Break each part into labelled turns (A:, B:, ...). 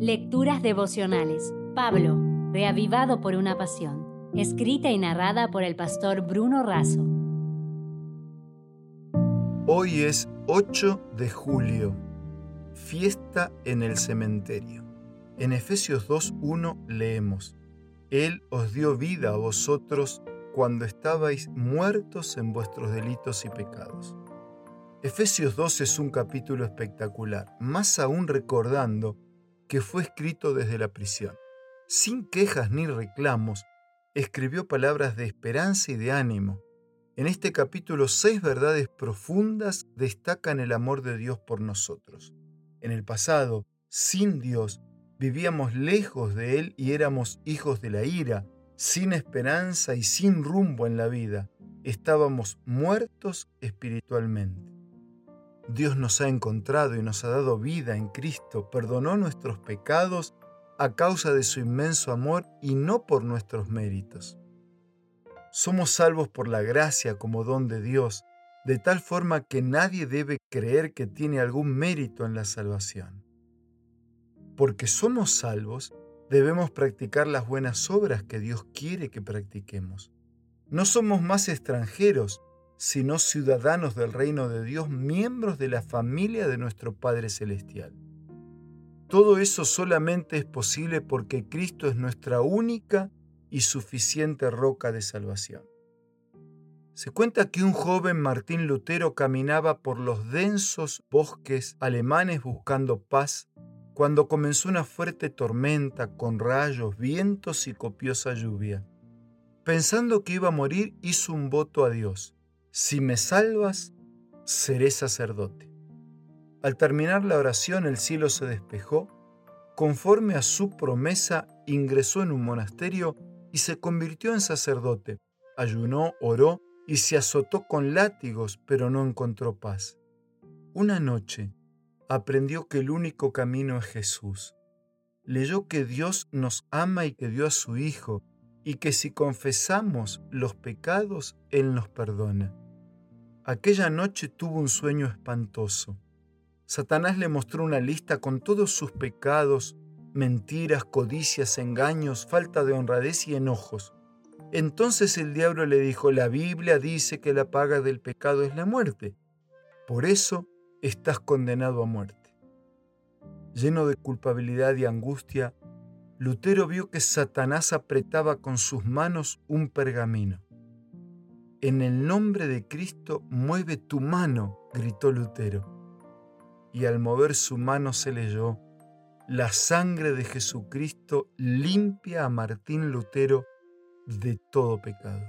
A: Lecturas devocionales. Pablo, reavivado por una pasión. Escrita y narrada por el pastor Bruno Razo.
B: Hoy es 8 de julio, fiesta en el cementerio. En Efesios 2.1 leemos, Él os dio vida a vosotros cuando estabais muertos en vuestros delitos y pecados. Efesios 2 es un capítulo espectacular, más aún recordando que fue escrito desde la prisión. Sin quejas ni reclamos, escribió palabras de esperanza y de ánimo. En este capítulo seis verdades profundas destacan el amor de Dios por nosotros. En el pasado, sin Dios, vivíamos lejos de Él y éramos hijos de la ira, sin esperanza y sin rumbo en la vida. Estábamos muertos espiritualmente. Dios nos ha encontrado y nos ha dado vida en Cristo, perdonó nuestros pecados a causa de su inmenso amor y no por nuestros méritos. Somos salvos por la gracia como don de Dios, de tal forma que nadie debe creer que tiene algún mérito en la salvación. Porque somos salvos, debemos practicar las buenas obras que Dios quiere que practiquemos. No somos más extranjeros, sino ciudadanos del reino de Dios, miembros de la familia de nuestro Padre Celestial. Todo eso solamente es posible porque Cristo es nuestra única y suficiente roca de salvación. Se cuenta que un joven Martín Lutero caminaba por los densos bosques alemanes buscando paz cuando comenzó una fuerte tormenta con rayos, vientos y copiosa lluvia. Pensando que iba a morir, hizo un voto a Dios si me salvas, seré sacerdote. Al terminar la oración el cielo se despejó, conforme a su promesa ingresó en un monasterio y se convirtió en sacerdote. Ayunó, oró y se azotó con látigos, pero no encontró paz. Una noche aprendió que el único camino es Jesús. Leyó que Dios nos ama y que dio a su Hijo, y que si confesamos los pecados, Él nos perdona. Aquella noche tuvo un sueño espantoso. Satanás le mostró una lista con todos sus pecados, mentiras, codicias, engaños, falta de honradez y enojos. Entonces el diablo le dijo, la Biblia dice que la paga del pecado es la muerte. Por eso estás condenado a muerte. Lleno de culpabilidad y angustia, Lutero vio que Satanás apretaba con sus manos un pergamino. En el nombre de Cristo mueve tu mano, gritó Lutero. Y al mover su mano se leyó, la sangre de Jesucristo limpia a Martín Lutero de todo pecado.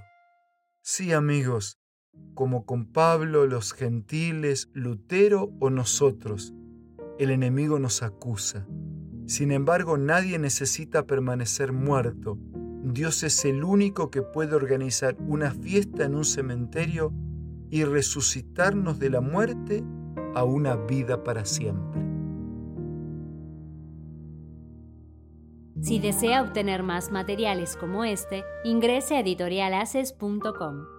B: Sí, amigos, como con Pablo, los gentiles, Lutero o nosotros, el enemigo nos acusa. Sin embargo, nadie necesita permanecer muerto Dios es el único que puede organizar una fiesta en un cementerio y resucitarnos de la muerte a una vida para siempre.
A: Si desea obtener más materiales como este, ingrese a editorialaces.com.